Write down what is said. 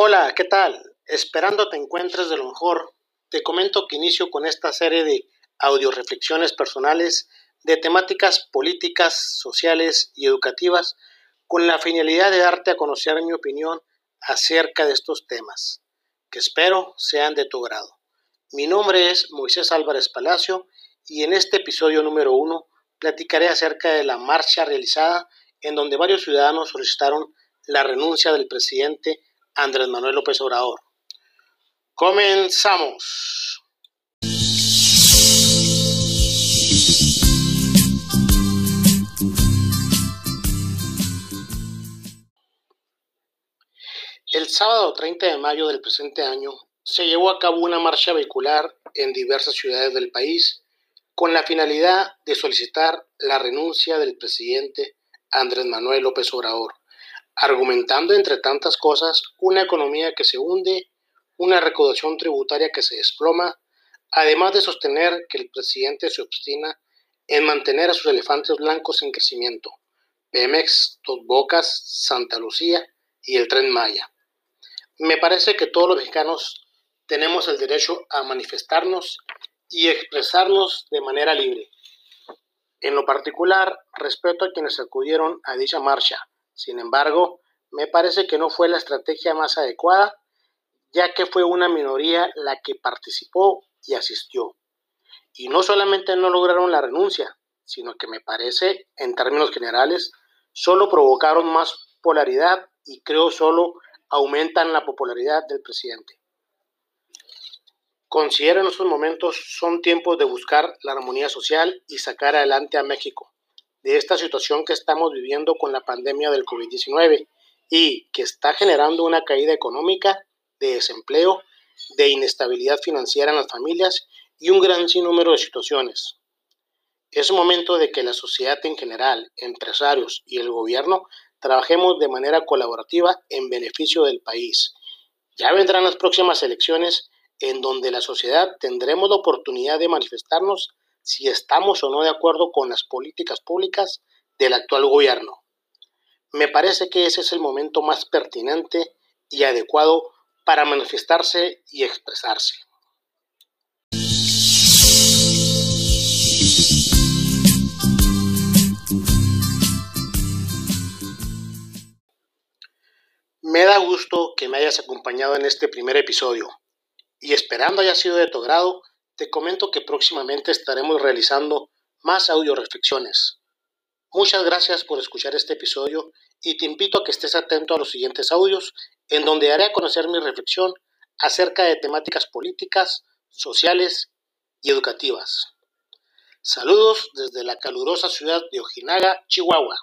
Hola, ¿qué tal? Esperando te encuentres de lo mejor, te comento que inicio con esta serie de audio reflexiones personales de temáticas políticas, sociales y educativas con la finalidad de darte a conocer mi opinión acerca de estos temas, que espero sean de tu grado. Mi nombre es Moisés Álvarez Palacio y en este episodio número uno platicaré acerca de la marcha realizada en donde varios ciudadanos solicitaron la renuncia del presidente Andrés Manuel López Obrador. Comenzamos. El sábado 30 de mayo del presente año se llevó a cabo una marcha vehicular en diversas ciudades del país con la finalidad de solicitar la renuncia del presidente Andrés Manuel López Obrador, argumentando entre tantas cosas una economía que se hunde, una recaudación tributaria que se desploma, además de sostener que el presidente se obstina en mantener a sus elefantes blancos en crecimiento, Pemex, Dos Bocas, Santa Lucía y el Tren Maya. Me parece que todos los mexicanos tenemos el derecho a manifestarnos y expresarnos de manera libre. En lo particular, respeto a quienes acudieron a dicha marcha. Sin embargo, me parece que no fue la estrategia más adecuada, ya que fue una minoría la que participó y asistió. Y no solamente no lograron la renuncia, sino que me parece, en términos generales, solo provocaron más polaridad y creo solo aumentan la popularidad del presidente. Considero en estos momentos son tiempos de buscar la armonía social y sacar adelante a México de esta situación que estamos viviendo con la pandemia del COVID-19 y que está generando una caída económica, de desempleo, de inestabilidad financiera en las familias y un gran sinnúmero de situaciones. Es momento de que la sociedad en general, empresarios y el gobierno trabajemos de manera colaborativa en beneficio del país. Ya vendrán las próximas elecciones en donde la sociedad tendremos la oportunidad de manifestarnos si estamos o no de acuerdo con las políticas públicas del actual gobierno. Me parece que ese es el momento más pertinente y adecuado para manifestarse y expresarse. Me da gusto que me hayas acompañado en este primer episodio y esperando haya sido de tu agrado, te comento que próximamente estaremos realizando más audio reflexiones. Muchas gracias por escuchar este episodio y te invito a que estés atento a los siguientes audios en donde haré a conocer mi reflexión acerca de temáticas políticas, sociales y educativas. Saludos desde la calurosa ciudad de Ojinaga, Chihuahua.